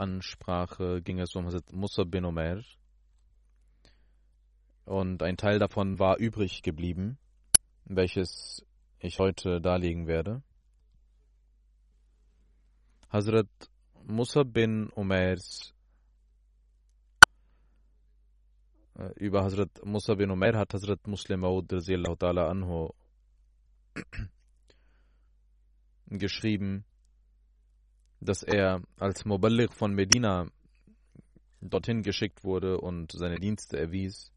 Freitagsansprache ging es um Hazrat Musa bin Omer und ein Teil davon war übrig geblieben, welches ich heute darlegen werde. Hazrat Musa bin Omers äh, über Hazrat Musa bin Omer hat Hazrat Muslim Maud ta'ala anhu geschrieben, dass er als Muballigh von Medina dorthin geschickt wurde und seine Dienste erwies.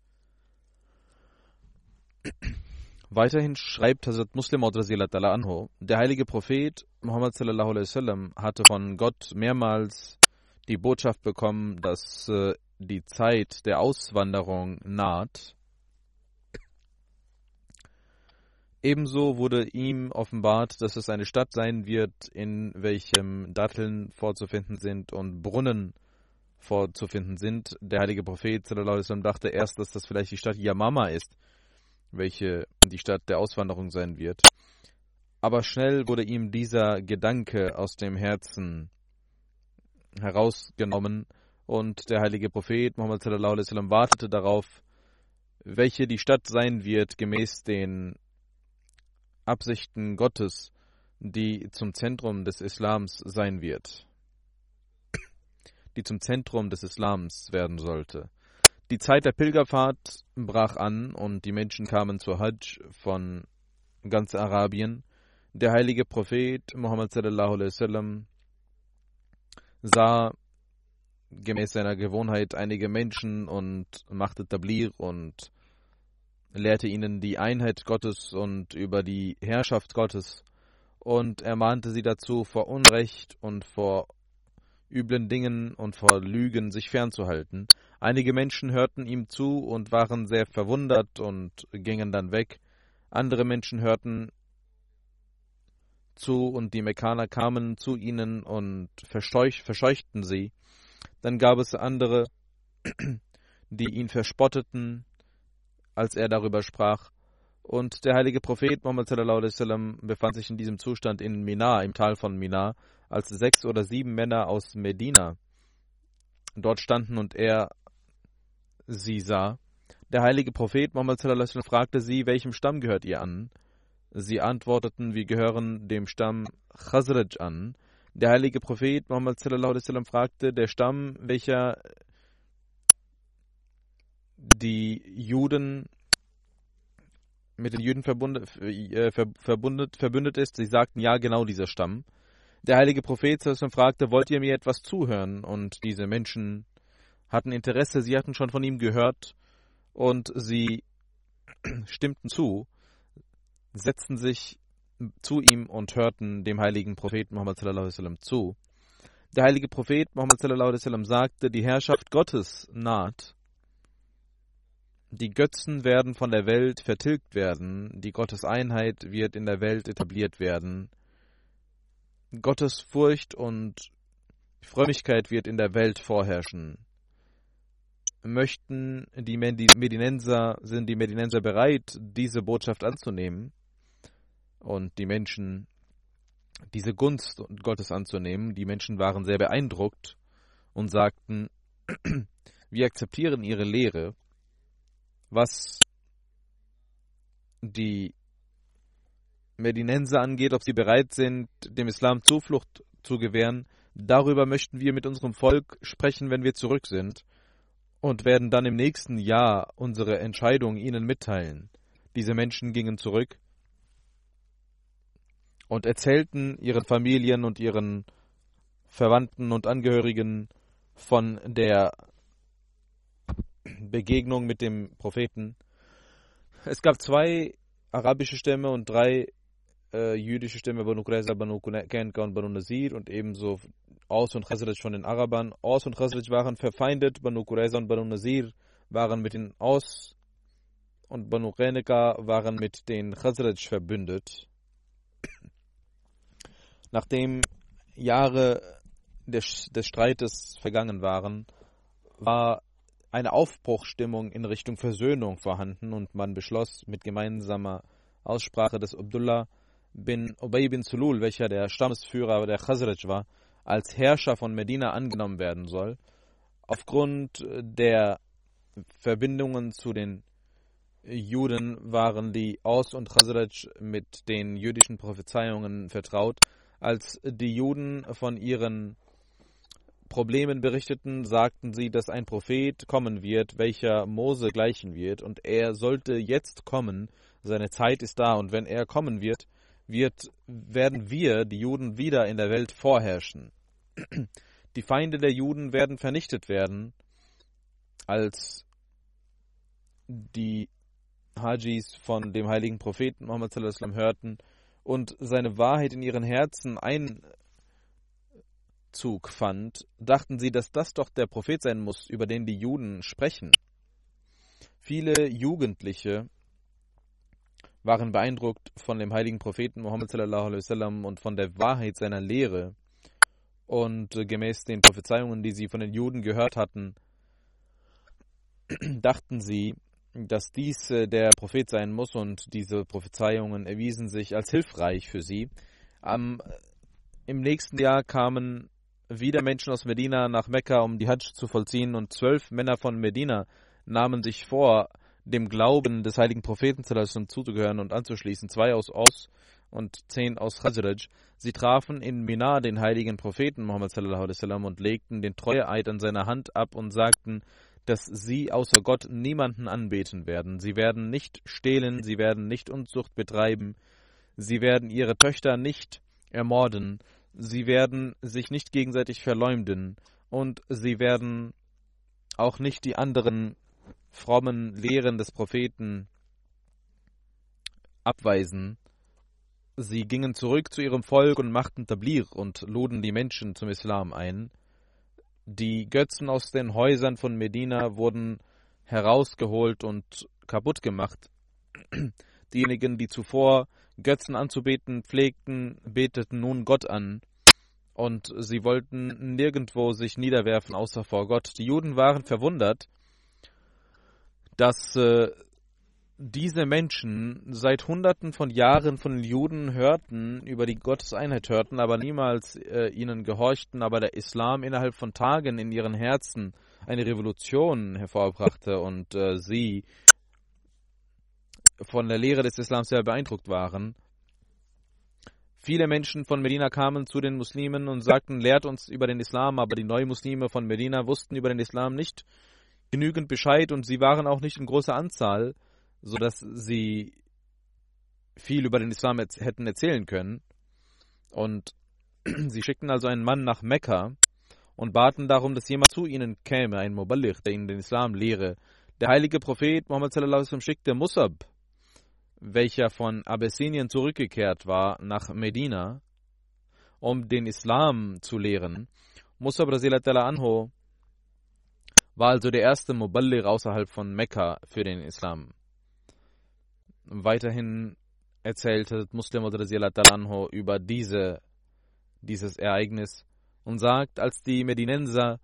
Weiterhin schreibt Hazrat Muslim anhu, der heilige Prophet Muhammad sallallahu alaihi wasallam hatte von Gott mehrmals die Botschaft bekommen, dass äh, die Zeit der Auswanderung naht. Ebenso wurde ihm offenbart, dass es eine Stadt sein wird, in welchem Datteln vorzufinden sind und Brunnen vorzufinden sind. Der heilige Prophet wasallam dachte erst, dass das vielleicht die Stadt Yamama ist welche die Stadt der Auswanderung sein wird. Aber schnell wurde ihm dieser Gedanke aus dem Herzen herausgenommen und der heilige Prophet Muhammad wasallam wartete darauf, welche die Stadt sein wird gemäß den Absichten Gottes, die zum Zentrum des Islams sein wird, die zum Zentrum des Islams werden sollte. Die Zeit der Pilgerfahrt brach an und die Menschen kamen zur Hajj von ganz Arabien. Der heilige Prophet Muhammad sallallahu alaihi wasallam sah gemäß seiner Gewohnheit einige Menschen und machte Tablir und lehrte ihnen die Einheit Gottes und über die Herrschaft Gottes und ermahnte sie dazu, vor Unrecht und vor üblen Dingen und vor Lügen sich fernzuhalten. Einige Menschen hörten ihm zu und waren sehr verwundert und gingen dann weg. Andere Menschen hörten zu und die Mekkaner kamen zu ihnen und verscheuchten sie. Dann gab es andere, die ihn verspotteten, als er darüber sprach. Und der heilige Prophet Muhammad wasallam befand sich in diesem Zustand in Mina, im Tal von Mina, als sechs oder sieben Männer aus Medina dort standen und er sie sah. Der heilige Prophet Muhammad wasallam fragte sie, welchem Stamm gehört ihr an? Sie antworteten, wir gehören dem Stamm Khazraj an. Der heilige Prophet Muhammad wasallam fragte, der Stamm, welcher die Juden mit den Juden äh, verbundet, verbündet ist. Sie sagten, ja, genau dieser Stamm. Der heilige Prophet fragte, wollt ihr mir etwas zuhören? Und diese Menschen hatten Interesse, sie hatten schon von ihm gehört und sie stimmten zu, setzten sich zu ihm und hörten dem heiligen Propheten Muhammad wasallam zu. Der heilige Prophet Muhammad wasallam sagte, die Herrschaft Gottes naht die Götzen werden von der Welt vertilgt werden, die Gotteseinheit wird in der Welt etabliert werden. Gottesfurcht und Frömmigkeit wird in der Welt vorherrschen. Möchten die Medinenser, sind die Medinenser bereit, diese Botschaft anzunehmen und die Menschen diese Gunst Gottes anzunehmen? Die Menschen waren sehr beeindruckt und sagten, wir akzeptieren ihre Lehre, was die Medinenser angeht, ob sie bereit sind, dem Islam Zuflucht zu gewähren. Darüber möchten wir mit unserem Volk sprechen, wenn wir zurück sind und werden dann im nächsten Jahr unsere Entscheidung ihnen mitteilen. Diese Menschen gingen zurück und erzählten ihren Familien und ihren Verwandten und Angehörigen von der Begegnung mit dem Propheten. Es gab zwei arabische Stämme und drei äh, jüdische Stämme, Banu Qurayza, Banu Kenka und Banu Nazir und ebenso Aus und Khazraj von den Arabern. Aus und Khazraj waren verfeindet, Banu Qurayza und Banu Nazir waren mit den Aus und Banu Kenka waren mit den Khazraj verbündet. Nachdem Jahre des, des Streites vergangen waren, war eine Aufbruchstimmung in Richtung Versöhnung vorhanden und man beschloss mit gemeinsamer Aussprache des Abdullah bin Ubay bin Sulul, welcher der Stammesführer der Khazraj war, als Herrscher von Medina angenommen werden soll. Aufgrund der Verbindungen zu den Juden waren die Aus- und Khazraj mit den jüdischen Prophezeiungen vertraut. Als die Juden von ihren Problemen berichteten, sagten sie, dass ein Prophet kommen wird, welcher Mose gleichen wird, und er sollte jetzt kommen, seine Zeit ist da, und wenn er kommen wird, wird, werden wir, die Juden, wieder in der Welt vorherrschen. Die Feinde der Juden werden vernichtet werden, als die Hajis von dem heiligen Propheten Muhammad hörten und seine Wahrheit in ihren Herzen Einzug fand, dachten sie, dass das doch der Prophet sein muss, über den die Juden sprechen. Viele Jugendliche waren beeindruckt von dem heiligen Propheten Muhammad sallam, und von der Wahrheit seiner Lehre. Und äh, gemäß den Prophezeiungen, die sie von den Juden gehört hatten, dachten sie, dass dies äh, der Prophet sein muss und diese Prophezeiungen erwiesen sich als hilfreich für sie. Am, äh, Im nächsten Jahr kamen wieder Menschen aus Medina nach Mekka, um die Hajj zu vollziehen und zwölf Männer von Medina nahmen sich vor, dem Glauben des heiligen Propheten zuzugehören und anzuschließen, zwei aus Aus und zehn aus Khazraj. Sie trafen in Mina den heiligen Propheten Muhammad und legten den Treueeid an seiner Hand ab und sagten, dass sie außer Gott niemanden anbeten werden. Sie werden nicht stehlen, sie werden nicht Unzucht betreiben, sie werden ihre Töchter nicht ermorden, sie werden sich nicht gegenseitig verleumden und sie werden auch nicht die anderen frommen Lehren des Propheten abweisen. Sie gingen zurück zu ihrem Volk und machten Tablir und luden die Menschen zum Islam ein. Die Götzen aus den Häusern von Medina wurden herausgeholt und kaputt gemacht. Diejenigen, die zuvor Götzen anzubeten pflegten, beteten nun Gott an. Und sie wollten nirgendwo sich niederwerfen außer vor Gott. Die Juden waren verwundert, dass äh, diese Menschen seit Hunderten von Jahren von den Juden hörten, über die Gotteseinheit hörten, aber niemals äh, ihnen gehorchten, aber der Islam innerhalb von Tagen in ihren Herzen eine Revolution hervorbrachte und äh, sie von der Lehre des Islams sehr beeindruckt waren. Viele Menschen von Medina kamen zu den Muslimen und sagten, lehrt uns über den Islam, aber die Neumuslime von Medina wussten über den Islam nicht genügend Bescheid und sie waren auch nicht in großer Anzahl, sodass sie viel über den Islam hätten erzählen können. Und sie schickten also einen Mann nach Mekka und baten darum, dass jemand zu ihnen käme, ein Muballigh, der ihnen den Islam lehre. Der heilige Prophet Muhammad schickte Musab, welcher von Abessinien zurückgekehrt war, nach Medina, um den Islam zu lehren. Musab anho war also der erste Muballigh außerhalb von Mekka für den Islam. Weiterhin erzählte Muslim anhu über diese dieses Ereignis und sagt, als die Medinenser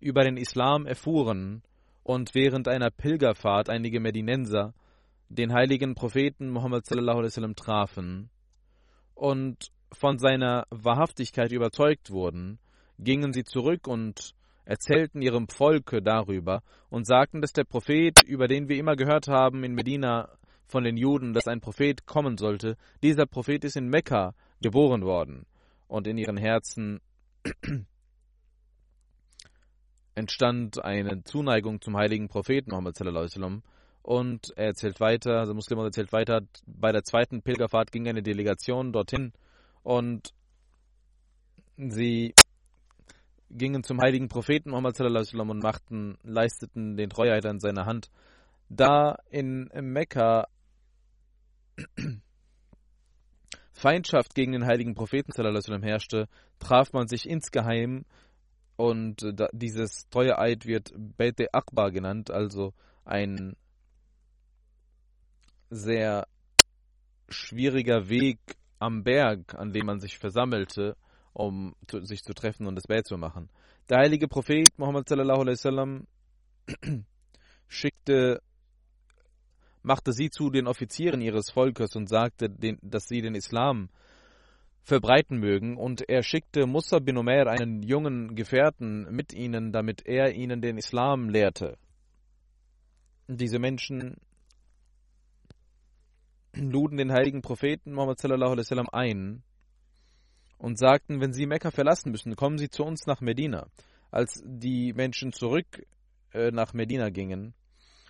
über den Islam erfuhren und während einer Pilgerfahrt einige Medinenser den heiligen Propheten Muhammad sallam, trafen und von seiner Wahrhaftigkeit überzeugt wurden, gingen sie zurück und erzählten ihrem Volke darüber und sagten, dass der Prophet, über den wir immer gehört haben in Medina von den Juden, dass ein Prophet kommen sollte, dieser Prophet ist in Mekka geboren worden. Und in ihren Herzen entstand eine Zuneigung zum heiligen Propheten Muhammad sallam, und er erzählt weiter, also Muslim erzählt weiter, bei der zweiten Pilgerfahrt ging eine Delegation dorthin und sie gingen zum heiligen Propheten Muhammad und machten, leisteten den Treueid an seiner Hand. Da in Mekka Feindschaft gegen den heiligen Propheten herrschte, traf man sich insgeheim und dieses Treueeid wird Bete Akbar genannt, also ein sehr schwieriger Weg am Berg, an dem man sich versammelte, um zu, sich zu treffen und das Bett zu machen. Der heilige Prophet Muhammad sallallahu alaihi wasallam schickte, machte sie zu den Offizieren ihres Volkes und sagte, den, dass sie den Islam verbreiten mögen, und er schickte Musa bin Umair einen jungen Gefährten mit ihnen, damit er ihnen den Islam lehrte. Diese Menschen luden den heiligen Propheten Muhammad sallallahu alaihi wasallam ein und sagten, wenn sie Mekka verlassen müssen, kommen sie zu uns nach Medina. Als die Menschen zurück äh, nach Medina gingen,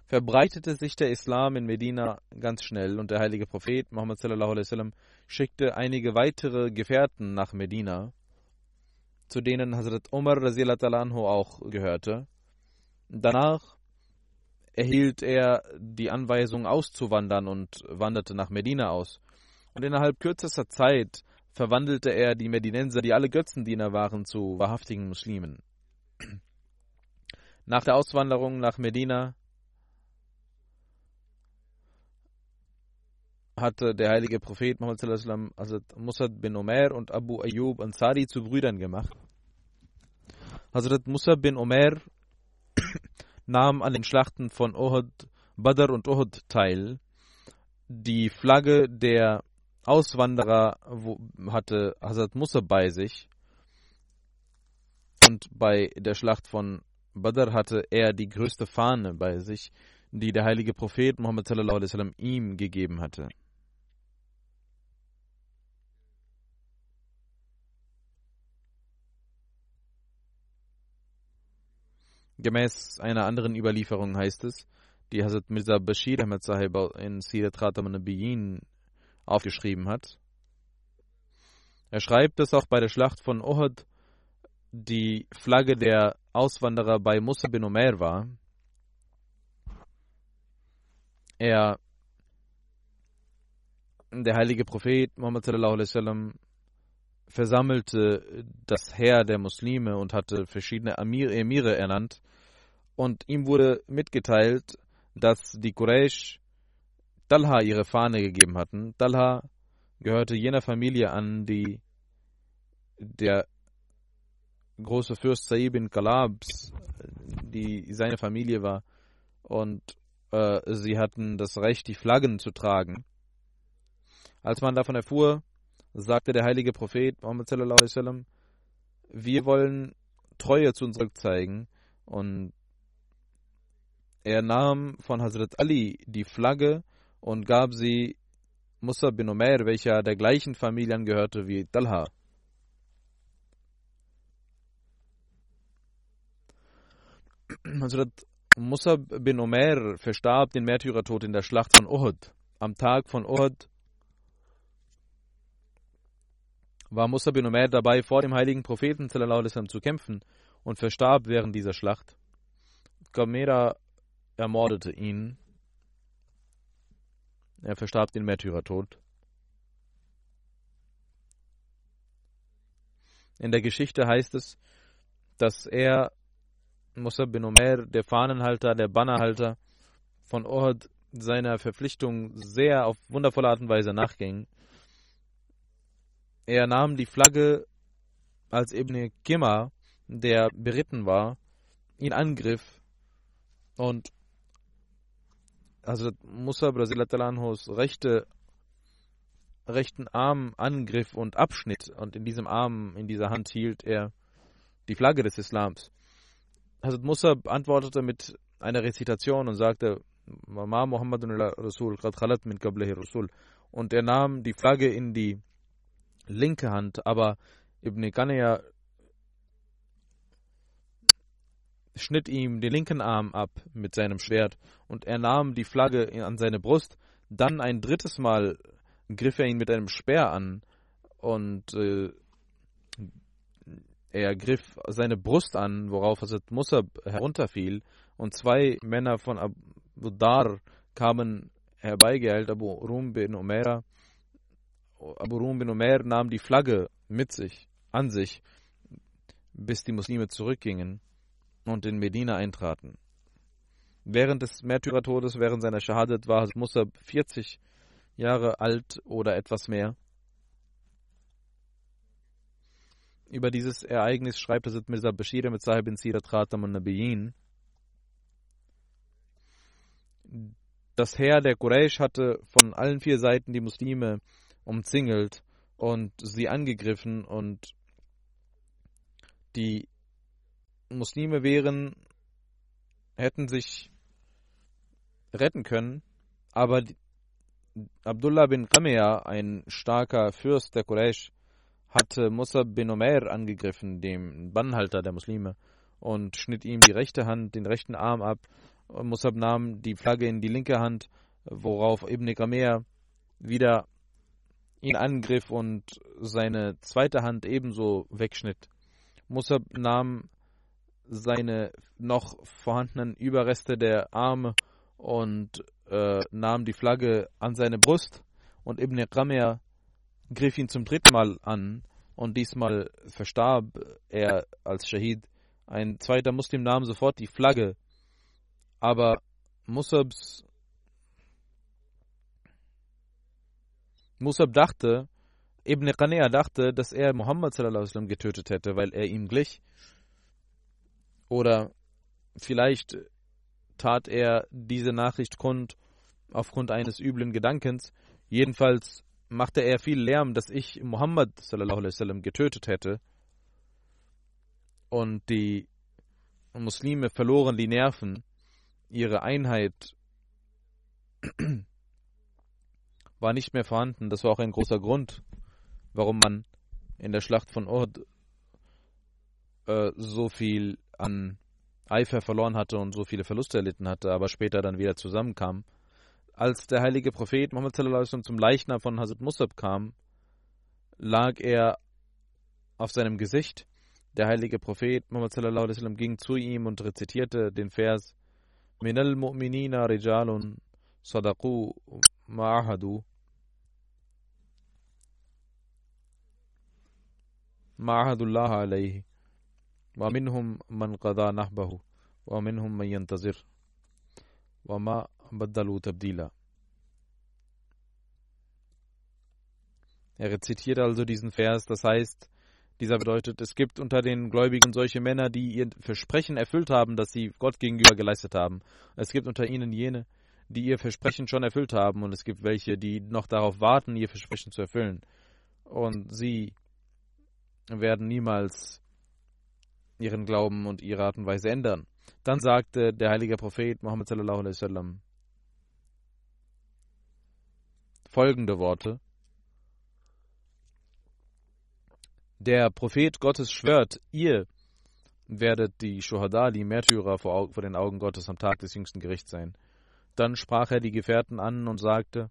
verbreitete sich der Islam in Medina ganz schnell und der heilige Prophet Muhammad sallallahu alaihi wasallam schickte einige weitere Gefährten nach Medina, zu denen Hazrat Umar anhu auch gehörte. Danach erhielt er die Anweisung auszuwandern und wanderte nach Medina aus. Und innerhalb kürzester Zeit verwandelte er die Medinenser, die alle Götzendiener waren, zu wahrhaftigen Muslimen. Nach der Auswanderung nach Medina hatte der heilige Prophet Muhammad also Musad bin Omer und Abu Ayyub Ansari zu Brüdern gemacht. Hazrat Musa bin Omer nahm an den Schlachten von Uhud, Badr und Uhud teil. Die Flagge der Auswanderer hatte Hazrat Musa bei sich. Und bei der Schlacht von Badr hatte er die größte Fahne bei sich, die der heilige Prophet Muhammad sallam, ihm gegeben hatte. Gemäß einer anderen Überlieferung heißt es, die Hazrat Mirza Bashir Ahmed Sahib in Sirat Khatam al-Nabiyin aufgeschrieben hat. Er schreibt, dass auch bei der Schlacht von Uhud die Flagge der Auswanderer bei Musa bin Umair war. Er, der heilige Prophet Muhammad sallallahu alaihi wasallam, versammelte das Heer der Muslime und hatte verschiedene Emire ernannt. Und ihm wurde mitgeteilt, dass die Quraysh Talha ihre Fahne gegeben hatten. Talha gehörte jener Familie an, die der große Fürst Saib bin Kalabs, die seine Familie war. Und äh, sie hatten das Recht, die Flaggen zu tragen. Als man davon erfuhr, sagte der heilige Prophet Muhammad sallallahu alaihi wasallam, wir wollen Treue zu uns zeigen und er nahm von Hazrat Ali die Flagge und gab sie Musa bin Umair, welcher der gleichen Familie angehörte wie Talha. Hazrat Musa bin Umair verstarb den Märtyrertod in der Schlacht von Uhud. Am Tag von Uhud war Musa bin Umair dabei, vor dem heiligen Propheten zu kämpfen und verstarb während dieser Schlacht. Gamera ermordete ihn. Er verstarb den Märtyrertod. In der Geschichte heißt es, dass er, Musa bin Umair, der Fahnenhalter, der Bannerhalter von Uhud, seiner Verpflichtung sehr auf wundervolle Art und Weise nachging er nahm die Flagge als Ibn Gimma, der beritten war, ihn angriff und also Musa Brasilatalans rechte rechten Arm angriff und abschnitt und in diesem Arm, in dieser Hand hielt er die Flagge des Islams. Hazrat Musa antwortete mit einer Rezitation und sagte, Ma Muhammadun Rasul, khalat min Rasul. Und er nahm die Flagge in die linke Hand, aber Ibn Qanaya schnitt ihm den linken Arm ab mit seinem Schwert und er nahm die Flagge an seine Brust. Dann ein drittes Mal griff er ihn mit einem Speer an und äh, er griff seine Brust an, worauf Hazrat Musab herunterfiel und zwei Männer von Abu Dar kamen herbeigeeilt, Abu Rum bin Umera. Abu Rum bin Umer nahm die Flagge mit sich, an sich, bis die Muslime zurückgingen und in Medina eintraten. Während des Märtyrertodes, während seiner Shahadat, war Musab 40 Jahre alt oder etwas mehr. Über dieses Ereignis schreibt Hazrat Mirza Bashir mit Sahib bin Sirat Khatam und Nabiyin. Das Heer der Quraysh hatte von allen vier Seiten die Muslime umzingelt und sie angegriffen und die Muslime wären, hätten sich retten können, aber Abdullah bin Qamea, ein starker Fürst der Quraysh, hatte Musab bin Umair angegriffen, dem Bannhalter der Muslime, und schnitt ihm die rechte Hand, den rechten Arm ab. Musab nahm die Flagge in die linke Hand, worauf Ibn Qamea wieder ihn angriff und seine zweite Hand ebenso wegschnitt. Musab nahm seine noch vorhandenen Überreste der Arme und äh, nahm die Flagge an seine Brust und Ibn Qamir griff ihn zum dritten Mal an und diesmal verstarb er als Shahid. Ein zweiter Muslim nahm sofort die Flagge, aber Musabs Musab dachte, Ibn Qanea dachte, dass er Muhammad getötet hätte, weil er ihm glich. Oder vielleicht tat er diese Nachricht kund aufgrund eines üblen Gedankens. Jedenfalls machte er viel Lärm, dass ich Muhammad getötet hätte. Und die Muslime verloren die Nerven, ihre Einheit war nicht mehr vorhanden. Das war auch ein großer Grund, warum man in der Schlacht von Uhud äh, so viel an Eifer verloren hatte und so viele Verluste erlitten hatte, aber später dann wieder zusammenkam. Als der heilige Prophet Muhammad zum Leichnam von Hazrat Musab kam, lag er auf seinem Gesicht. Der heilige Prophet Muhammad ging zu ihm und rezitierte den Vers Minal mu'minina rijalun sadaqu ma'ahadu ma'ahadullah alayhi ومنهم من قضى نحبه ومنهم من ينتظر وما بدلوا تبديلا Er rezitiert also diesen Vers, das heißt, dieser bedeutet, es gibt unter den Gläubigen solche Männer, die ihr Versprechen erfüllt haben, das sie Gott gegenüber geleistet haben. Es gibt unter ihnen jene, die ihr Versprechen schon erfüllt haben und es gibt welche, die noch darauf warten, ihr Versprechen zu erfüllen. Und sie werden niemals ihren Glauben und ihre Art und Weise ändern. Dann sagte der heilige Prophet Muhammad sallallahu alaihi wasallam folgende Worte. Der Prophet Gottes schwört, ihr werdet die Shuhada, die Märtyrer vor, vor den Augen Gottes am Tag des jüngsten Gerichts sein. Dann sprach er die Gefährten an und sagte,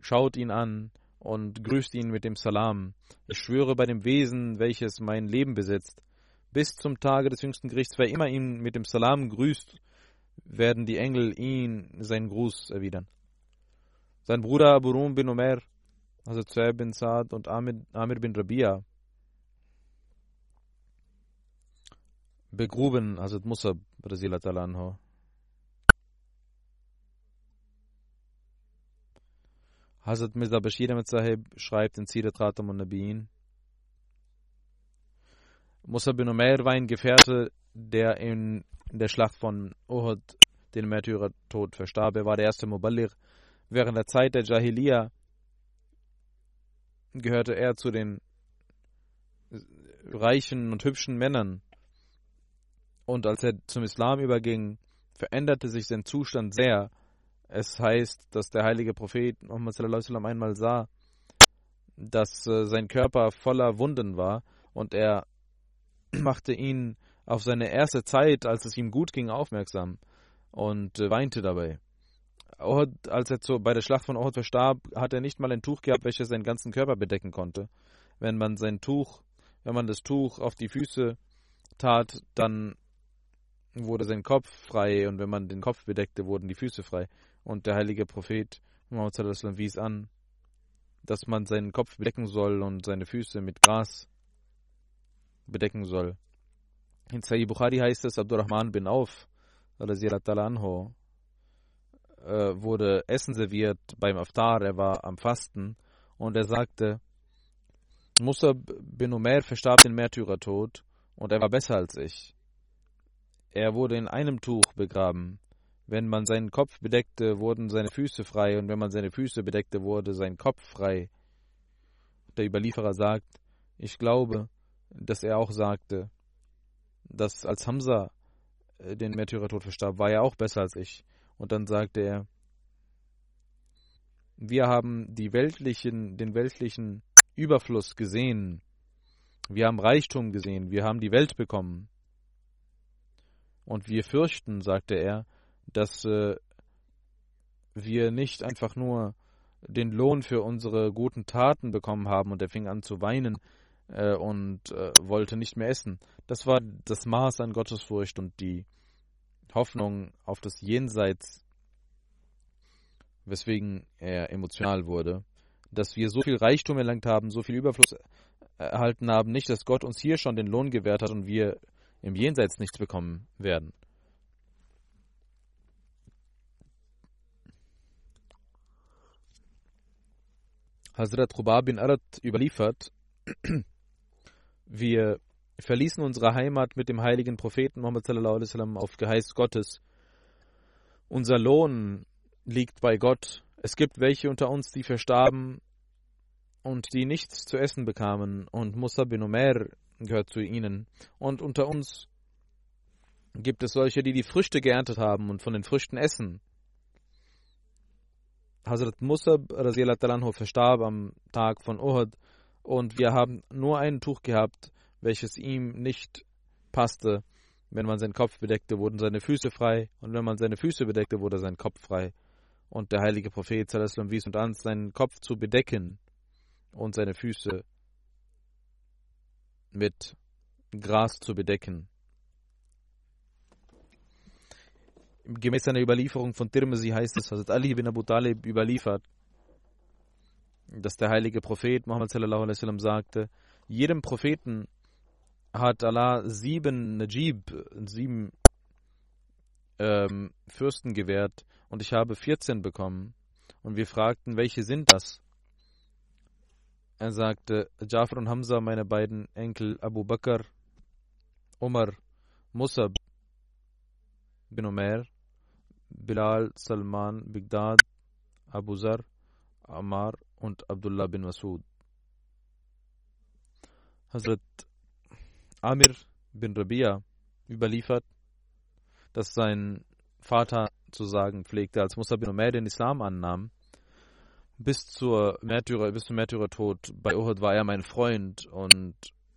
schaut ihn an und grüßt ihn mit dem Salam. Ich schwöre bei dem Wesen, welches mein Leben besitzt, bis zum Tage des jüngsten Gerichts, wer immer ihn mit dem Salam grüßt, werden die Engel ihn seinen Gruß erwidern. Sein Bruder Abu bin Umar, also Zuhaib bin Saad und Amir, Amir bin Rabia begruben Hazrat Musab anhu. Hazrat Mirza Bashir Ahmed Sahib schreibt in Sirat Khatam und Nabiin Musa bin Umair war ein Gefährte, der in der Schlacht von Uhud den Märtyrertod verstarb. Er war der erste Muballir. Während der Zeit der Jahiliya gehörte er zu den reichen und hübschen Männern. Und als er zum Islam überging, veränderte sich sein Zustand sehr. Es heißt, dass der heilige Prophet Muhammad einmal sah, dass äh, sein Körper voller Wunden war und er machte ihn auf seine erste Zeit, als es ihm gut ging, aufmerksam und äh, weinte dabei. Ohud, als er zu, bei der Schlacht von Ohud verstarb, hat er nicht mal ein Tuch gehabt, welches seinen ganzen Körper bedecken konnte. Wenn man sein Tuch, wenn man das Tuch auf die Füße tat, dann wurde sein Kopf frei und wenn man den Kopf bedeckte, wurden die Füße frei. Und der heilige Prophet Muhammad wies an, dass man seinen Kopf bedecken soll und seine Füße mit Gras bedecken soll. In Sahih Bukhari heißt es, Abdurrahman bin Auf, anho, äh, wurde Essen serviert beim Aftar, er war am Fasten und er sagte, Musa bin Umair verstarb den Märtyrertod und er war besser als ich. Er wurde in einem Tuch begraben. Wenn man seinen Kopf bedeckte, wurden seine Füße frei, und wenn man seine Füße bedeckte, wurde sein Kopf frei. Der Überlieferer sagt, ich glaube, dass er auch sagte, dass als Hamza äh, den Märtyrertod verstarb, war er auch besser als ich. Und dann sagte er, wir haben weltlichen, den weltlichen Überfluss gesehen. Wir haben Reichtum gesehen. Wir haben die Welt bekommen. Und wir fürchten, sagte er, dass äh, wir nicht einfach nur den Lohn für unsere guten Taten bekommen haben und er fing an zu weinen äh, und äh, wollte nicht mehr essen. Das war das Maß an Gottesfurcht und die Hoffnung auf das Jenseits, weswegen er emotional wurde, dass wir so viel Reichtum erlangt haben, so viel Überfluss erhalten haben, nicht, dass Gott uns hier schon den Lohn gewährt hat und wir im Jenseits nichts bekommen werden. Hazrat Rubab bin Arad überliefert, wir verließen unsere Heimat mit dem heiligen Propheten Muhammad sallam, auf Geheiß Gottes. Unser Lohn liegt bei Gott. Es gibt welche unter uns, die verstarben und die nichts zu essen bekamen, und Musa bin Umair gehört zu ihnen. Und unter uns gibt es solche, die die Früchte geerntet haben und von den Früchten essen. Hazrat Musab verstarb am Tag von Uhud und wir haben nur ein Tuch gehabt, welches ihm nicht passte. Wenn man seinen Kopf bedeckte, wurden seine Füße frei und wenn man seine Füße bedeckte, wurde sein Kopf frei. Und der heilige Prophet Salaslam wies uns an, seinen Kopf zu bedecken und seine Füße mit Gras zu bedecken. Gemäß einer Überlieferung von Tirmizi heißt es, Hazrat Ali bin Abu Talib überliefert, dass der heilige Prophet Muhammad sallallahu alaihi wasallam sagte, jedem Propheten hat Allah sieben Najib, sieben ähm, Fürsten gewährt und ich habe 14 bekommen. Und wir fragten, welche sind das? Er sagte, Jafar und Hamza, meine beiden Enkel Abu Bakr, Umar, Musab bin Umair, Bilal, Salman, Bigdad, Abu Zar, Ammar und Abdullah bin Masud. Hazrat Amir bin Rabia überliefert, dass sein Vater zu sagen pflegte, als Musa bin Umair den Islam annahm, bis zur Märtyrer, bis zum Märtyrertod bei Uhud war er mein Freund und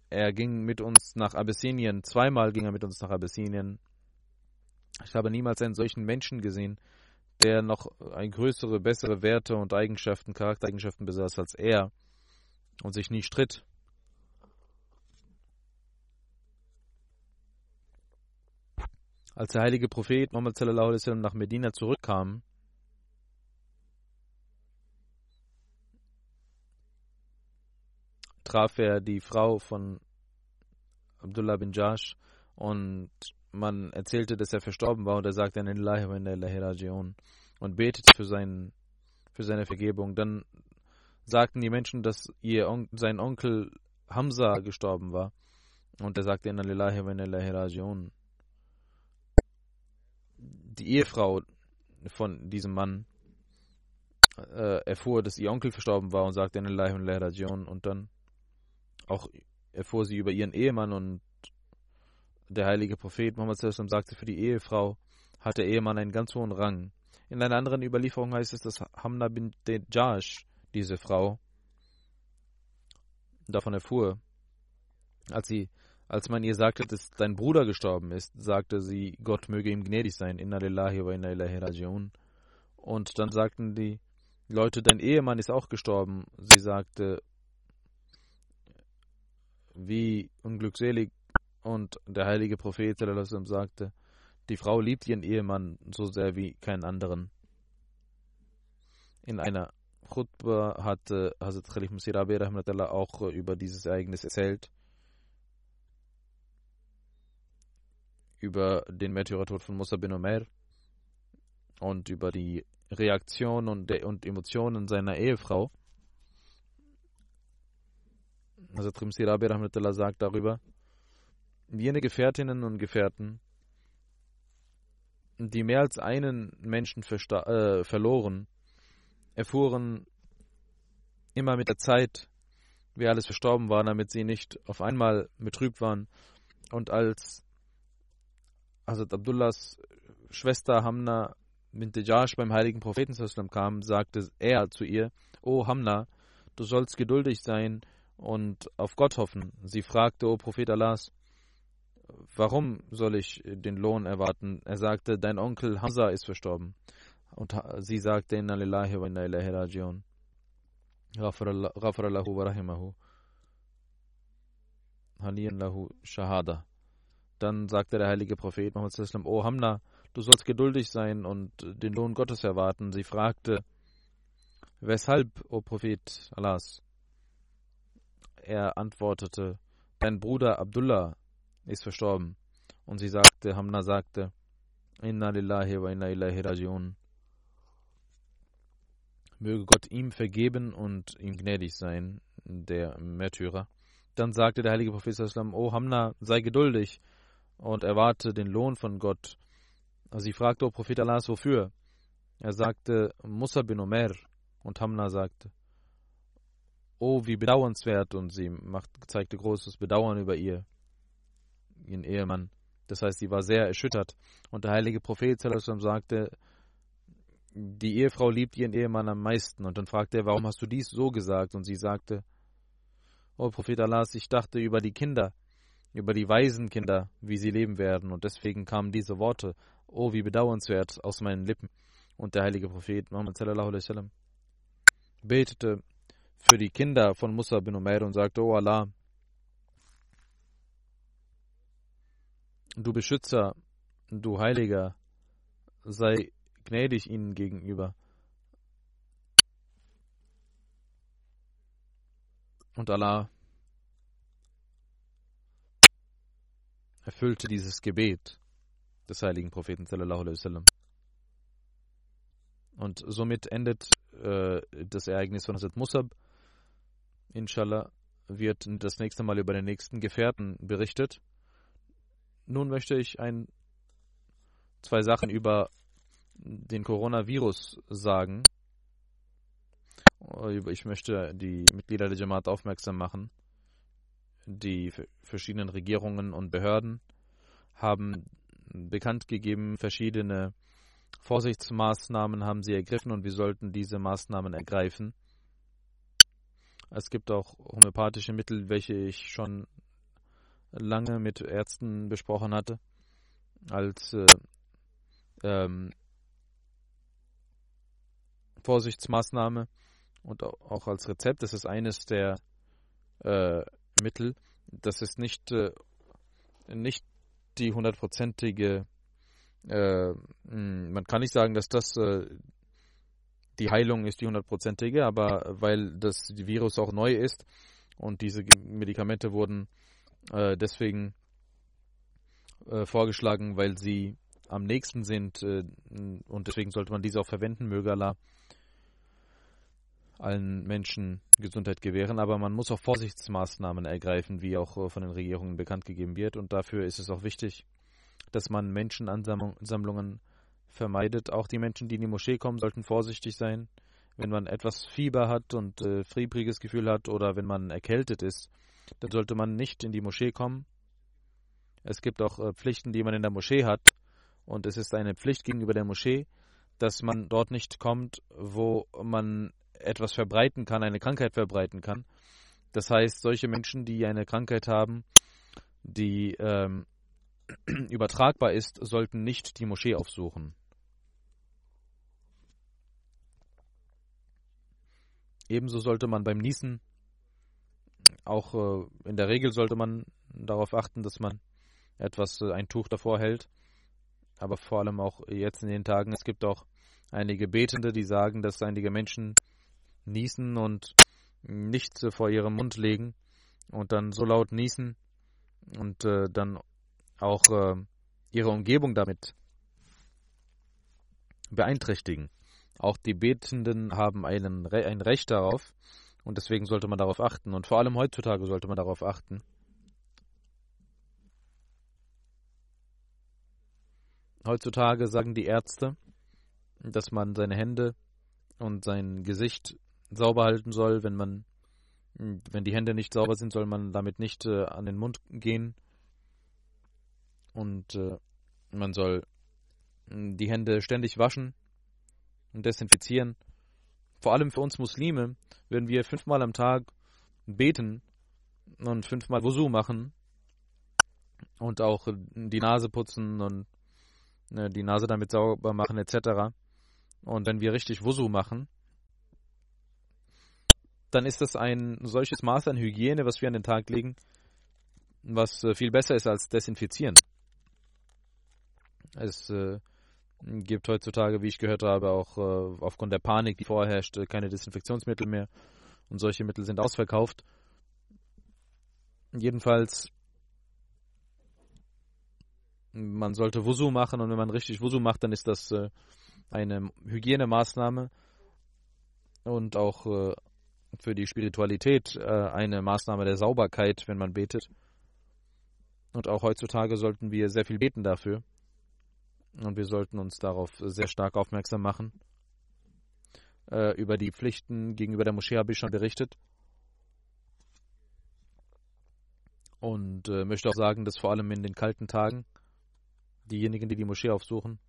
er ging mit uns nach Abyssinien. Zweimal ging er mit uns nach Abyssinien. Ich habe niemals einen solchen Menschen gesehen, der noch ein größere, bessere Werte und Eigenschaften, Charaktereigenschaften besaß als er und sich nie stritt. Als der heilige Prophet Muhammad nach Medina zurückkam, traf er die Frau von Abdullah bin Jash und man erzählte, dass er verstorben war und er sagte in Rajiun und betete für, seinen, für seine Vergebung. Dann sagten die Menschen, dass ihr On sein Onkel Hamza gestorben war Und er sagte, ilahi rajiun. Die Ehefrau von diesem Mann äh, erfuhr, dass ihr Onkel verstorben war und sagte, ilahi rajiun. Und dann auch erfuhr sie über ihren Ehemann und der heilige Prophet Muhammad sagte, für die Ehefrau hat der Ehemann einen ganz hohen Rang. In einer anderen Überlieferung heißt es, dass Hamna bin Jash, diese Frau, davon erfuhr. Als sie, als man ihr sagte, dass dein Bruder gestorben ist, sagte sie, Gott möge ihm gnädig sein. Inna lillahi wa inna ilahi rajiun. Und dann sagten die Leute, dein Ehemann ist auch gestorben. Sie sagte, wie unglückselig. Und der heilige Prophet sagte, die Frau liebt ihren Ehemann so sehr wie keinen anderen. In einer Khutbah hatte Hazrat Khalif Musirabi auch über dieses Ereignis erzählt. Über den Märtyrertod von Musa bin Omer und über die Reaktion und, und Emotionen seiner Ehefrau. Hazrat Musirabi sagt darüber, jene Gefährtinnen und Gefährten, die mehr als einen Menschen äh, verloren, erfuhren immer mit der Zeit, wie alles verstorben war, damit sie nicht auf einmal betrübt waren. Und als Hazrat Abdullahs Schwester Hamna bint Jash beim heiligen Propheten kam, sagte er zu ihr, O Hamna, du sollst geduldig sein und auf Gott hoffen. Sie fragte, O Prophet Allahs, warum soll ich den Lohn erwarten? Er sagte, dein Onkel Hamza ist verstorben. Und sie sagte, Inna lillahi wa inna ilahi rajiun. Ghafara lahu wa rahimahu. Haniyan lahu shahada. Dann sagte der heilige Prophet Muhammad O Hamna, du sollst geduldig sein und den Lohn Gottes erwarten. Sie fragte, weshalb, o Prophet Allahs? Er antwortete, dein Bruder Abdullah ist verstorben. Und sie sagte, Hamna sagte, Inna lillahi wa inna ilahi rajiun. Möge Gott ihm vergeben und ihm gnädig sein, der Märtyrer. Dann sagte der heilige Prophet, O Hamna, sei geduldig und erwarte den Lohn von Gott. Sie fragte, O Prophet Allahs, wofür? Er sagte, Musa bin Omer. Und Hamna sagte, Oh, wie bedauernswert. Und sie macht, zeigte großes Bedauern über ihr ihren Ehemann. Das heißt, sie war sehr erschüttert. Und der heilige Prophet sagte, die Ehefrau liebt ihren Ehemann am meisten. Und dann fragte er, warum hast du dies so gesagt? Und sie sagte, O Prophet Allahs, ich dachte über die Kinder, über die Waisenkinder, wie sie leben werden. Und deswegen kamen diese Worte, oh, wie bedauernswert, aus meinen Lippen. Und der heilige Prophet Muhammad betete für die Kinder von Musa bin Umair und sagte, O Allah, Du Beschützer, du Heiliger, sei gnädig ihnen gegenüber. Und Allah erfüllte dieses Gebet des heiligen Propheten sallallahu alaihi wasallam. Und somit endet äh, das Ereignis von Hazrat Musab. Inshallah wird das nächste Mal über den nächsten Gefährten berichtet. Nun möchte ich ein, zwei Sachen über den Coronavirus sagen. Ich möchte die Mitglieder der Jamaat aufmerksam machen. Die verschiedenen Regierungen und Behörden haben bekannt gegeben, verschiedene Vorsichtsmaßnahmen haben sie ergriffen und wir sollten diese Maßnahmen ergreifen. Es gibt auch homöopathische Mittel, welche ich schon lange mit Ärzten besprochen hatte, als äh, ähm, Vorsichtsmaßnahme und auch als Rezept. Das ist eines der äh, Mittel. Das ist nicht, äh, nicht die hundertprozentige, äh, hm, man kann nicht sagen, dass das äh, die Heilung ist die hundertprozentige, aber weil das Virus auch neu ist und diese Medikamente wurden äh, deswegen äh, vorgeschlagen, weil sie am nächsten sind äh, und deswegen sollte man diese auch verwenden, möge Allah allen Menschen Gesundheit gewähren, aber man muss auch Vorsichtsmaßnahmen ergreifen, wie auch äh, von den Regierungen bekannt gegeben wird. Und dafür ist es auch wichtig, dass man Menschenansammlungen vermeidet. Auch die Menschen, die in die Moschee kommen, sollten vorsichtig sein. Wenn man etwas Fieber hat und äh, fiebriges Gefühl hat oder wenn man erkältet ist, dann sollte man nicht in die Moschee kommen. Es gibt auch äh, Pflichten, die man in der Moschee hat. Und es ist eine Pflicht gegenüber der Moschee, dass man dort nicht kommt, wo man etwas verbreiten kann, eine Krankheit verbreiten kann. Das heißt, solche Menschen, die eine Krankheit haben, die ähm, übertragbar ist, sollten nicht die Moschee aufsuchen. Ebenso sollte man beim Niesen, auch äh, in der Regel sollte man darauf achten, dass man etwas, äh, ein Tuch davor hält. Aber vor allem auch jetzt in den Tagen, es gibt auch einige Betende, die sagen, dass einige Menschen niesen und nichts äh, vor ihrem Mund legen und dann so laut niesen und äh, dann auch äh, ihre Umgebung damit beeinträchtigen. Auch die Betenden haben einen, ein Recht darauf und deswegen sollte man darauf achten. Und vor allem heutzutage sollte man darauf achten. Heutzutage sagen die Ärzte, dass man seine Hände und sein Gesicht sauber halten soll. Wenn man, wenn die Hände nicht sauber sind, soll man damit nicht äh, an den Mund gehen. Und äh, man soll die Hände ständig waschen und desinfizieren. Vor allem für uns Muslime, wenn wir fünfmal am Tag beten und fünfmal Wusu machen und auch die Nase putzen und äh, die Nase damit sauber machen etc. Und wenn wir richtig Wusu machen, dann ist das ein solches Maß an Hygiene, was wir an den Tag legen, was äh, viel besser ist als Desinfizieren. Es äh, gibt heutzutage, wie ich gehört habe, auch äh, aufgrund der Panik, die vorherrscht, äh, keine Desinfektionsmittel mehr. Und solche Mittel sind ausverkauft. Jedenfalls, man sollte Wusu machen und wenn man richtig Wusu macht, dann ist das äh, eine Hygienemaßnahme und auch äh, für die Spiritualität äh, eine Maßnahme der Sauberkeit, wenn man betet. Und auch heutzutage sollten wir sehr viel beten dafür. Und wir sollten uns darauf sehr stark aufmerksam machen. Äh, über die Pflichten gegenüber der Moschee habe ich schon berichtet. Und äh, möchte auch sagen, dass vor allem in den kalten Tagen diejenigen, die die Moschee aufsuchen,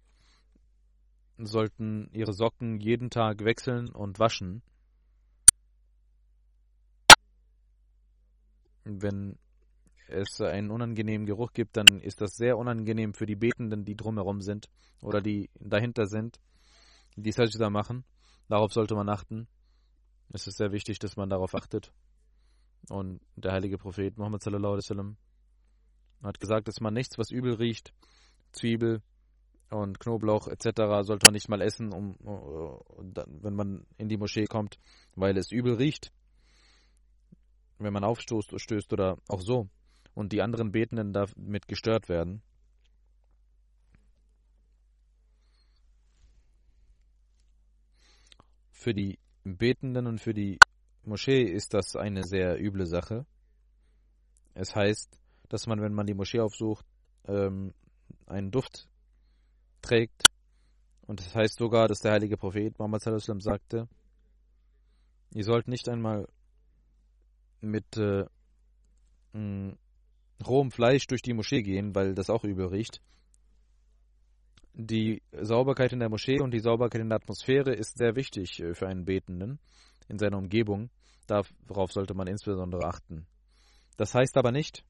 sollten ihre Socken jeden Tag wechseln und waschen wenn es einen unangenehmen Geruch gibt, dann ist das sehr unangenehm für die Betenden, die drumherum sind oder die dahinter sind, die Sajda machen. Darauf sollte man achten. Es ist sehr wichtig, dass man darauf achtet. Und der heilige Prophet Muhammad sallallahu alaihi wasallam hat gesagt, dass man nichts, was übel riecht, Zwiebel und Knoblauch etc. sollte man nicht mal essen, um, äh, wenn man in die Moschee kommt, weil es übel riecht wenn man aufstößt stößt oder auch so und die anderen Betenden damit gestört werden. Für die Betenden und für die Moschee ist das eine sehr üble Sache. Es heißt, dass man, wenn man die Moschee aufsucht, ähm, einen Duft trägt. Und das heißt sogar, dass der heilige Prophet Muhammad sagte, ihr sollt nicht einmal mit äh, rohem Fleisch durch die Moschee gehen, weil das auch übel riecht. Die Sauberkeit in der Moschee und die Sauberkeit in der Atmosphäre ist sehr wichtig äh, für einen Betenden in seiner Umgebung. Darauf sollte man insbesondere achten. Das heißt aber nicht,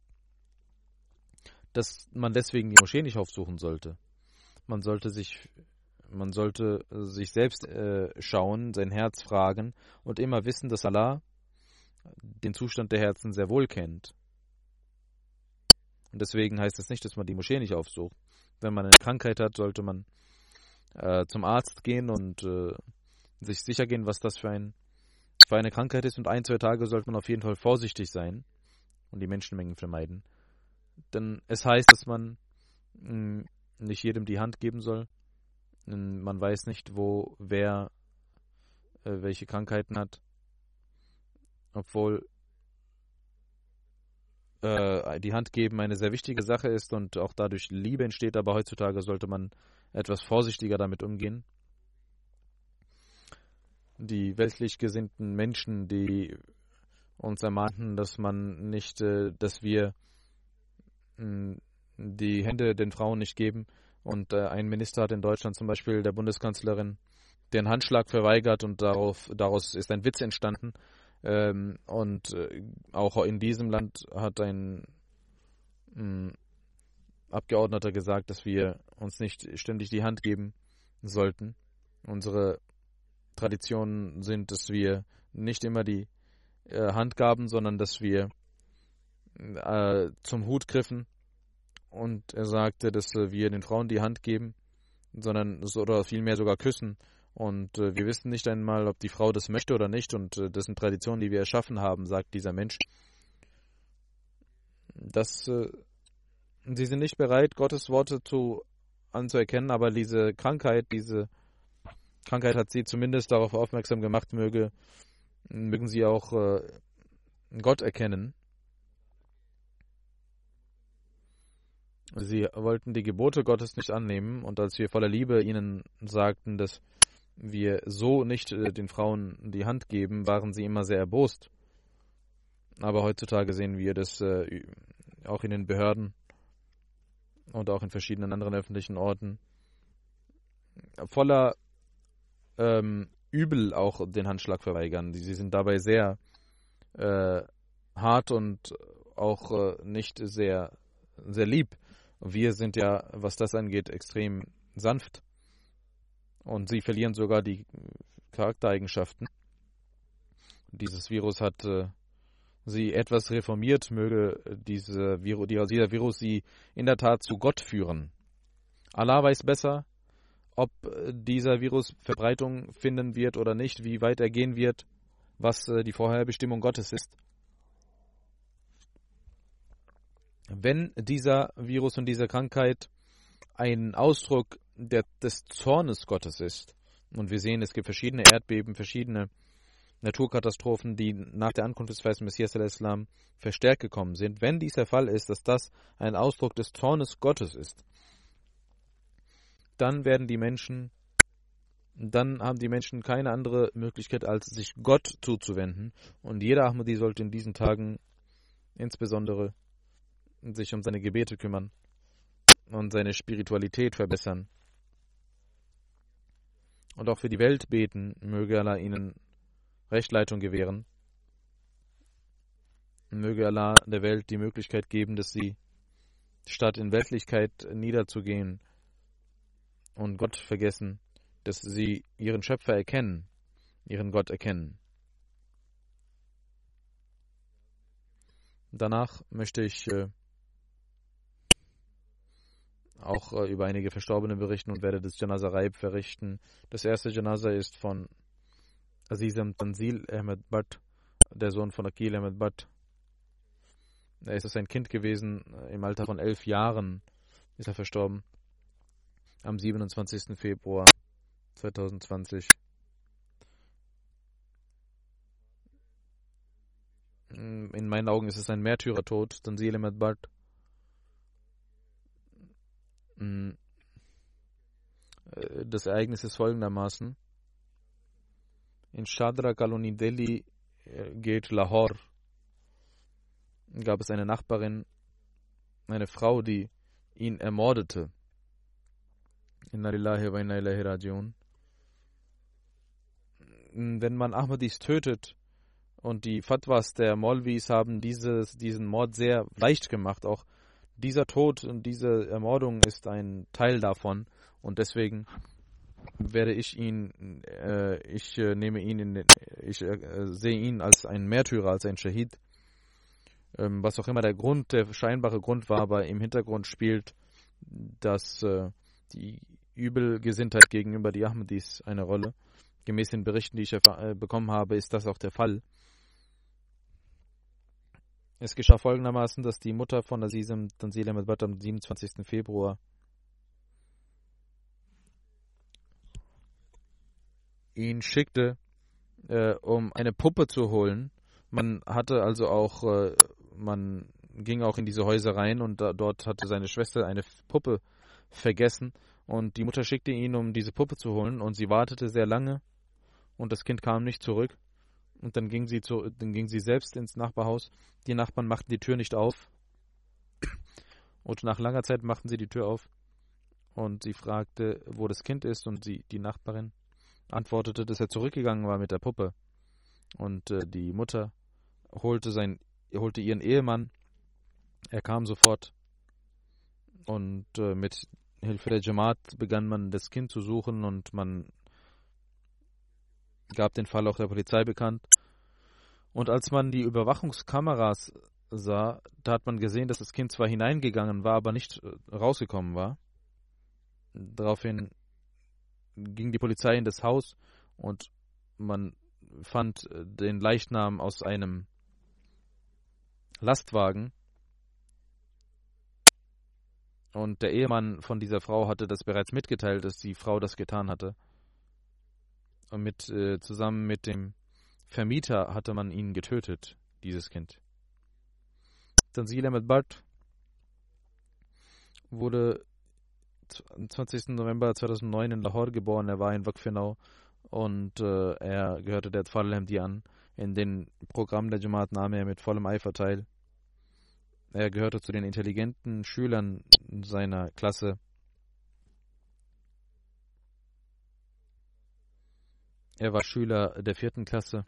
dass man deswegen die Moschee nicht aufsuchen sollte. Man sollte sich, man sollte sich selbst äh, schauen, sein Herz fragen und immer wissen, dass Allah den Zustand der Herzen sehr wohl kennt. Und deswegen heißt es nicht, dass man die Moschee nicht aufsucht. Wenn man eine Krankheit hat, sollte man äh, zum Arzt gehen und äh, sich sicher gehen, was das für, ein, für eine Krankheit ist. Und ein, zwei Tage sollte man auf jeden Fall vorsichtig sein und die Menschenmengen vermeiden. Denn es heißt, dass man mh, hm, nicht jedem die Hand geben soll. Man weiß nicht, wo wer äh, welche Krankheiten hat. obwohl äh, die Hand geben eine sehr wichtige Sache ist und auch dadurch Liebe entsteht, aber heutzutage sollte man etwas vorsichtiger damit umgehen. Die weltlich gesinnten Menschen, die uns ermahnten, dass man nicht, äh, dass wir mh, hm, die Hände den Frauen nicht geben. Und äh, ein Minister hat in Deutschland zum Beispiel der Bundeskanzlerin den Handschlag verweigert und darauf, daraus ist ein Witz entstanden. Ähm, und äh, auch in diesem Land hat ein mh, hm, Abgeordneter gesagt, dass wir uns nicht ständig die Hand geben sollten. Unsere Traditionen sind, dass wir nicht immer die äh, Hand gaben, sondern dass wir äh, zum Hut griffen. Und er sagte, dass wir den Frauen die Hand geben, sondern oder vielmehr sogar küssen. Und äh, wir wissen nicht einmal, ob die Frau das möchte oder nicht. Und äh, das sind Traditionen, die wir erschaffen haben, sagt dieser Mensch. Das, äh, sie sind nicht bereit, Gottes Worte zu anzuerkennen, aber diese Krankheit, diese Krankheit hat sie zumindest darauf aufmerksam gemacht, möge, mögen sie auch äh, Gott erkennen. Sie wollten die Gebote Gottes nicht annehmen und als wir voller Liebe ihnen sagten, dass wir so nicht äh, den Frauen die Hand geben, waren sie immer sehr erbost. Aber heutzutage sehen wir das äh, auch in den Behörden und auch in verschiedenen anderen öffentlichen Orten voller ähm, übel auch den Handschlag verweigern. Sie sind dabei sehr äh, hart und auch äh, nicht sehr, sehr lieb. Wir sind ja, was das angeht, extrem sanft. Und sie verlieren sogar die Charaktereigenschaften. Dieses Virus hat äh, sie etwas reformiert, möge diese Virus, dieser Virus sie in der Tat zu Gott führen. Allah weiß besser, ob äh, dieser Virus Verbreitung finden wird oder nicht, wie weit er gehen wird, was äh, die Vorherbestimmung Gottes ist. Wenn dieser Virus und diese Krankheit ein Ausdruck der, des Zornes Gottes ist, und wir sehen, es gibt verschiedene Erdbeben, verschiedene Naturkatastrophen, die nach der Ankunft des weißen Messias al-Islam verstärkt gekommen sind, wenn dies der Fall ist, dass das ein Ausdruck des Zornes Gottes ist, dann werden die Menschen, dann haben die Menschen keine andere Möglichkeit, als sich Gott zuzuwenden. Und jeder Ahmadi sollte in diesen Tagen insbesondere sich um seine Gebete kümmern und seine Spiritualität verbessern. Und auch für die Welt beten, möge Allah ihnen Rechtleitung gewähren. Möge Allah der Welt die Möglichkeit geben, dass sie statt in Weltlichkeit niederzugehen, und Gott vergessen, dass sie ihren Schöpfer erkennen, ihren Gott erkennen. Danach möchte ich äh, auch äh, über einige Verstorbene berichten und werde das Janaza Raib verrichten. Das erste Janaza ist von Azizam Tanzil Ahmed Bhatt, der Sohn von Akil Ahmed Bhatt. Er ist ein Kind gewesen, äh, im Alter von elf Jahren ist er verstorben am 27. Februar 2020. In meinen Augen ist es ein Märtyrertod, Tanzil Medbart. Mm. Äh, das Ereignis ist folgendermaßen. In Shadra Kaloni Delhi äh, geht Lahore. Gab es eine Nachbarin, eine Frau, die ihn ermordete. Inna lillahi wa inna. Wenn man Ahmadis tötet und die Fatwas der Molvis haben dieses, diesen Mord sehr leicht gemacht, auch dieser Tod und diese Ermordung ist ein Teil davon und deswegen werde ich ihn, äh, ich äh, nehme ihn in den, ich äh, sehe ihn als einen Märtyrer, als einen Shahid. Ähm, was auch immer der Grund, der scheinbare Grund war, aber im Hintergrund spielt, dass äh, die Übelgesinntheit gegenüber die Ahmadis eine Rolle. Gemäß den Berichten, die ich äh, bekommen habe, ist das auch der Fall. Es geschah folgendermaßen, dass die Mutter von Azizem Tanzila Medbat am 27. Februar ihn schickte, äh, um eine Puppe zu holen. Man hatte also auch, äh, man ging auch in diese Häuser rein und da, dort hatte seine Schwester eine Puppe vergessen. Und die Mutter schickte ihn, um diese Puppe zu holen. Und sie wartete sehr lange und das Kind kam nicht zurück und dann ging sie zu, dann ging sie selbst ins Nachbarhaus. Die Nachbarn machten die Tür nicht auf. Und nach langer Zeit machten sie die Tür auf. Und sie fragte, wo das Kind ist. Und sie, die Nachbarin antwortete, dass er zurückgegangen war mit der Puppe. Und äh, die Mutter holte sein, holte ihren Ehemann. Er kam sofort. Und äh, mit Hilfe der Jamaat begann man das Kind zu suchen. Und man gab den Fall auch der Polizei bekannt. Und als man die Überwachungskameras sah, da hat man gesehen, dass das Kind zwar hineingegangen war, aber nicht äh, rausgekommen war. Daraufhin ging die Polizei in das Haus und man fand äh, den Leichnam aus einem Lastwagen. Und der Ehemann von dieser Frau hatte das bereits mitgeteilt, dass die Frau das getan hatte. Und mit, äh, zusammen mit dem Vermieter hatte man ihn getötet, dieses Kind. Tanzil Ahmed Bhatt wurde am 20. November 2009 in Lahore geboren. Er war in Wakfinau und äh, er gehörte der Tfal Hamdi an. In den Programmen der Jamaat nahm er mit vollem Eifer teil. Er gehörte zu den intelligenten Schülern seiner Klasse. Er war Schüler der vierten Klasse.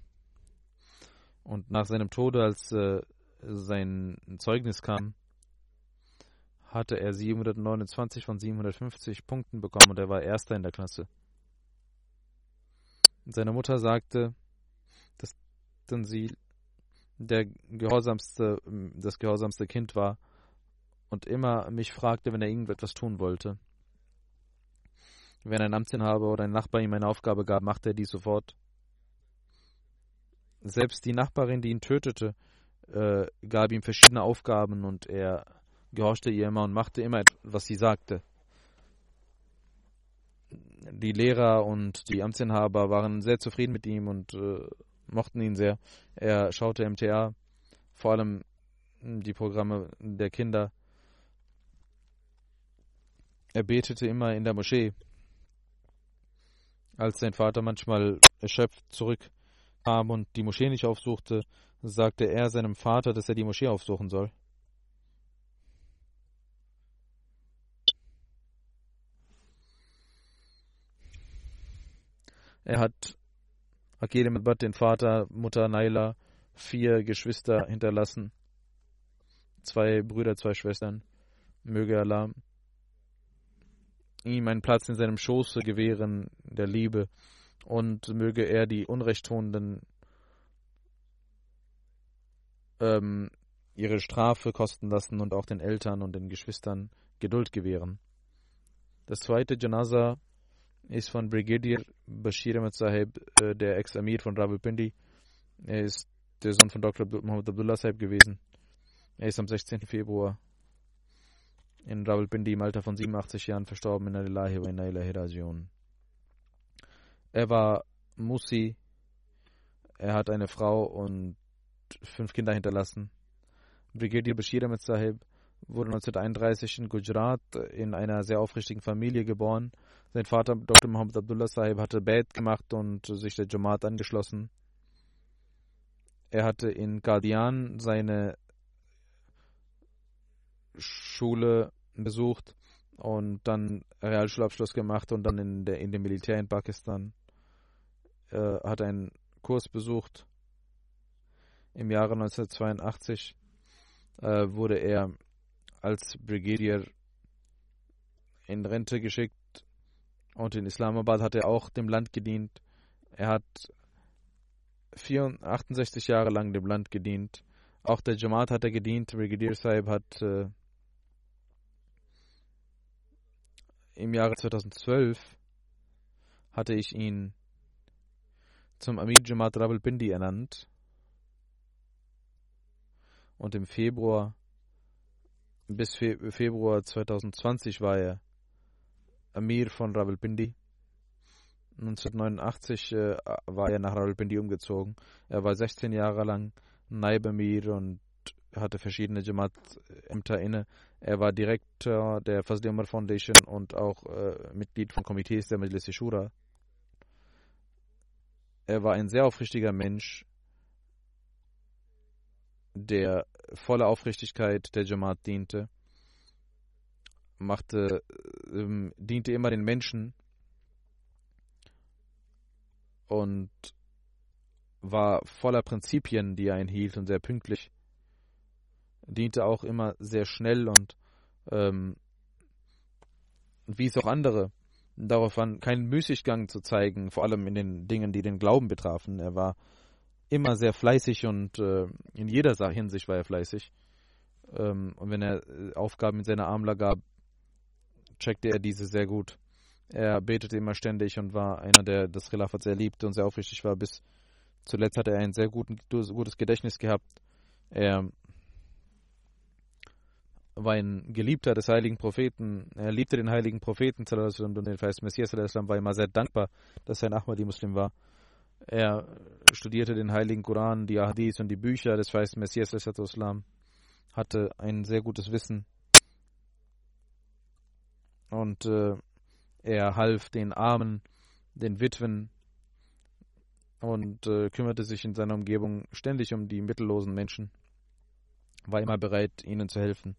Und nach seinem Tode, als äh, sein Zeugnis kam, hatte er 729 von 750 Punkten bekommen und er war Erster in der Klasse. Seine Mutter sagte, dass Tansil der gehorsamste, das gehorsamste Kind war und immer mich fragte, wenn er irgendetwas tun wollte. Wenn ein Amtsinhaber oder ein Nachbar ihm eine Aufgabe gab, machte er dies sofort. Selbst die Nachbarin, die ihn tötete, äh, gab ihm verschiedene Aufgaben und er gehorchte ihr immer und machte immer, was sie sagte. Die Lehrer und die Amtsinhaber waren sehr zufrieden mit ihm und äh, mochten ihn sehr. Er schaute MTA, vor allem die Programme der Kinder. Er betete immer in der Moschee. Als sein Vater manchmal erschöpft zurückkam und die Moschee nicht aufsuchte, sagte er seinem Vater, dass er die Moschee aufsuchen soll. Er hat Akele Medbat den Vater, Mutter Naila, vier Geschwister hinterlassen. Zwei Brüder, zwei Schwestern. Möge Allah ihm einen Platz in seinem Schoße gewähren, der Liebe, und möge er die Unrechttuenden ähm, ihre Strafe kosten lassen und auch den Eltern und den Geschwistern Geduld gewähren. Das zweite Janaza ist von Brigadier Bashir Ahmed Sahib, äh, der Ex-Amir von Rawalpindi. Er ist der Sohn von Dr. Muhammad Abdullah Sahib gewesen. Er ist am 16. Februar in Rawalpindi im Alter von 87 Jahren verstorben in Alilahi wa inna Er war Musi. Er hat eine Frau und fünf Kinder hinterlassen. Brigadier Bashir Ahmed Sahib wurde 1931 in Gujarat in einer sehr aufrichtigen Familie geboren. Sein Vater, Dr. Muhammad Abdullah Sahib, hatte Bait gemacht und sich der Jamaat angeschlossen. Er hatte in Qadian seine Schule besucht und dann Realschulabschluss gemacht und dann in, der, in dem Militär in Pakistan. Er hat einen Kurs besucht. Im Jahre 1982 äh, wurde er als Brigadier in Rente geschickt und in Islamabad hat er auch dem Land gedient. Er hat 68 Jahre lang dem Land gedient. Auch der Jamaat hat er gedient. Brigadier Saib hat äh, im Jahre 2012 hatte ich ihn zum Amir Jamaat Rawalpindi ernannt. Und im Februar bis Fe Februar 2020 war er Amir von Rawalpindi. 1989 äh, war er nach Rawalpindi umgezogen. Er war 16 Jahre lang Naibamir und hatte verschiedene Jamaat-Ämter inne. Er war Direktor der Fazli Umar Foundation und auch äh, Mitglied von Komitees der Majlis Shura. Er war ein sehr aufrichtiger Mensch, der voller Aufrichtigkeit der Jamaat diente, machte, ähm, diente immer den Menschen und war voller Prinzipien, die er einhielt und sehr pünktlich. Diente auch immer sehr schnell und ähm, wies auch andere darauf an, keinen Müßiggang zu zeigen, vor allem in den Dingen, die den Glauben betrafen. Er war immer sehr fleißig und äh, in jeder Hinsicht war er fleißig. Ähm, und wenn er äh, Aufgaben in seiner Amla gab, checkte er diese sehr gut. Er betete immer ständig und war einer, der das Khilafat sehr liebte und sehr aufrichtig war. Bis zuletzt hatte er ein sehr guten, gutes Gedächtnis gehabt. Er war ein Geliebter des heiligen Propheten. Er liebte den heiligen Propheten und den Vers Messias war immer sehr dankbar, dass er ein Ahmadi-Muslim war. Er studierte den heiligen Koran, die Hadith und die Bücher des Vers Messias hatte ein sehr gutes Wissen und äh, er half den Armen, den Witwen und äh, kümmerte sich in seiner Umgebung ständig um die mittellosen Menschen, war immer bereit, ihnen zu helfen.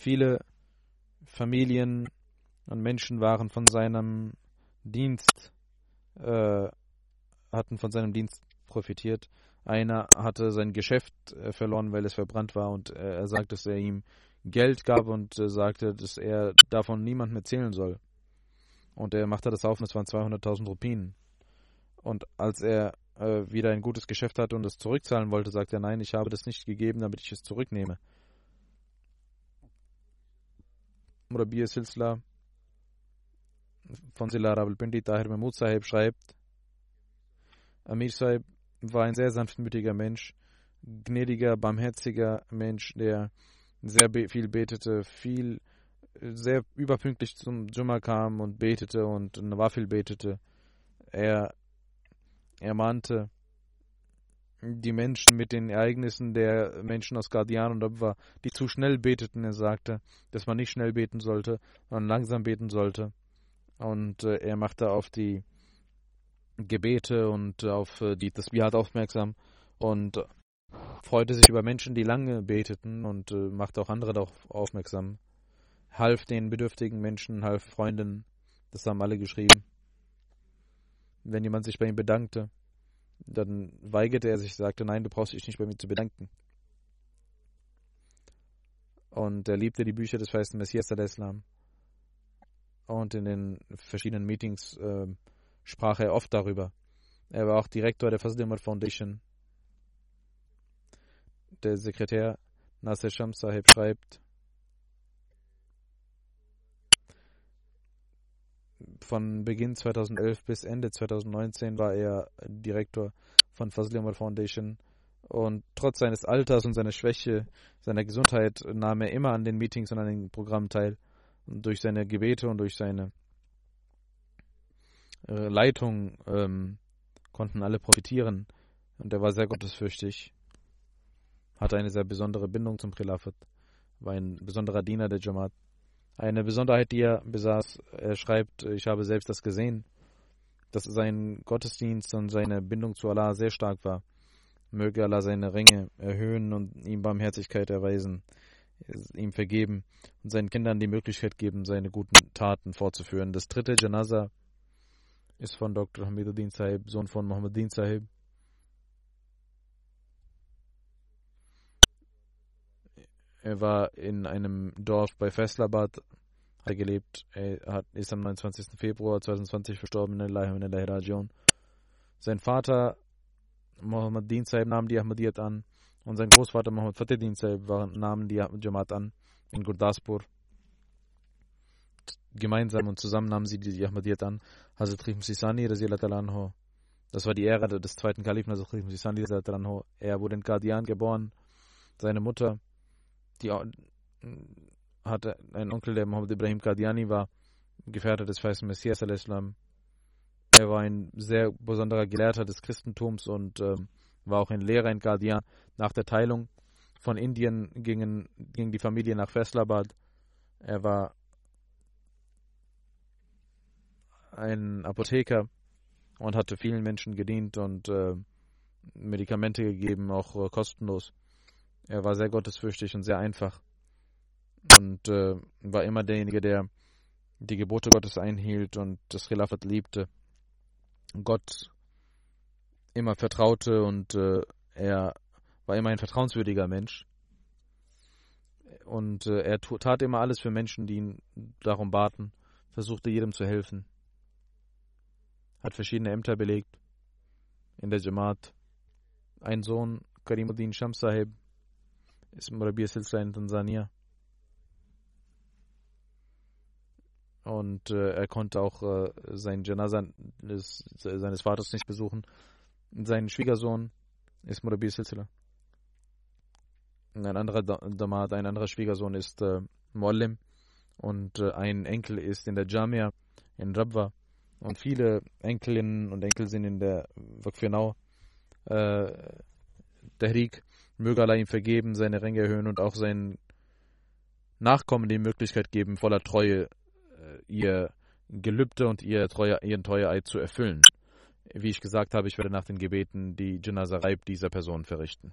Viele Familien und Menschen waren von seinem Dienst, äh, hatten von seinem Dienst profitiert. Einer hatte sein Geschäft äh, verloren, weil es verbrannt war und äh, er sagte, dass er ihm Geld gab und äh, sagte, dass er davon niemandem erzählen soll. Und er machte das auf und es waren 200.000 Rupien. Und als er wieder ein gutes Geschäft hatte und es zurückzahlen wollte, sagte er, nein, ich habe das nicht gegeben, damit ich es zurücknehme. Murabiya Silsla von Silla Rawalpindi Tahir Mahmud Sahib schreibt, Amir Sahib war ein sehr sanftmütiger Mensch, gnädiger, barmherziger Mensch, der sehr viel betete, viel, sehr überpünktlich zum Jumma kam und betete und Nawafil betete. Er, er mahnte die Menschen mit den Ereignissen der Menschen aus Guardian und Abwa, die zu schnell beteten. Er sagte, dass man nicht schnell beten sollte, sondern langsam beten sollte. Und äh, er machte auf die Gebete und auf äh, die Tasbihat aufmerksam und freute sich über Menschen, die lange beteten und äh, machte auch andere darauf aufmerksam. Half den bedürftigen Menschen, half Freunden, das haben alle geschrieben. Wenn jemand sich bei ihm bedankte, dann weigerte er sich, sagte, nein, du brauchst dich nicht bei mir zu bedanken. Und er liebte die Bücher des feisten Messias al-Islam. Und in den verschiedenen Meetings äh, sprach er oft darüber. Er war auch Direktor der Fazl Foundation der Sekretär Nasser Shams Sahib schreibt, von Beginn 2011 bis Ende 2019 war er Direktor von Fazli Umar Foundation und trotz seines Alters und seiner Schwäche, seiner Gesundheit nahm er immer an den Meetings und an den Programmen teil. Und durch seine Gebete und durch seine äh, Leitung ähm, konnten alle profitieren. Und er war sehr gottesfürchtig hatte eine sehr besondere Bindung zum Khilafat, war ein besonderer Diener der Jamaat. Eine Besonderheit, die er besaß, er schreibt, ich habe selbst das gesehen, dass sein Gottesdienst und seine Bindung zu Allah sehr stark war. Möge Allah seine Ränge erhöhen und ihm Barmherzigkeit erweisen, ihm vergeben und seinen Kindern die Möglichkeit geben, seine guten Taten fortzuführen. Das dritte Janaza ist von Dr. Hamiduddin Sahib, Sohn von Muhammadin Sahib. Er war in einem Dorf bei Faisalabad gelebt. Er hat, ist am 29. Februar 2020 verstorben in der Rajon. Sein Vater Mohammed Din Saib nahm die Ahmadiyat an und sein Großvater Mohammed Fateh Din Saib nahmen die Jamaat an in Gurdaspur. Gemeinsam und zusammen nahmen sie die Ahmadiyat an. Hazrat Rihim Sisani, das war die Ära des zweiten Kalifen, Hazrat Rihim Sisani, er wurde in Qadian geboren. Seine Mutter die hatte einen Onkel, der Mohammed Ibrahim Qadiani war, Gefährte des weißen Messias. Er war ein sehr besonderer Gelehrter des Christentums und äh, war auch ein Lehrer in Guardian. Nach der Teilung von Indien gingen, ging die Familie nach Faisalabad. Er war ein Apotheker und hatte vielen Menschen gedient und äh, Medikamente gegeben, auch äh, kostenlos. Er war sehr gottesfürchtig und sehr einfach und äh, war immer derjenige, der die Gebote Gottes einhielt und das Khilafat liebte. Gott immer vertraute und äh, er war immer ein vertrauenswürdiger Mensch. Und äh, er tat immer alles für Menschen, die ihn darum baten, versuchte jedem zu helfen. Hat verschiedene Ämter belegt in der Jamaat. Ein Sohn, Karimuddin Shamsahib, ist Murabiya Silsila in Tansania. Und äh, er konnte auch äh, seinen Janaza seines Vaters nicht besuchen. Sein Schwiegersohn ist Murabi Silsila. Ein anderer Damat, ein anderer Schwiegersohn ist äh, Muallim und äh, ein Enkel ist in der Jamia in Rabwa und viele Enkelinnen und Enkel sind in der Wakfirnau äh, Tahrik. Möge Allah ihm vergeben, seine Ränge erhöhen und auch seinen Nachkommen die Möglichkeit geben, voller Treue äh, ihr Gelübde und ihr Treue, ihren Treueeid zu erfüllen. Wie ich gesagt habe, ich werde nach den Gebeten die Janaza Reib dieser Person verrichten.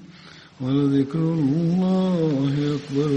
ولذكر الله أكبر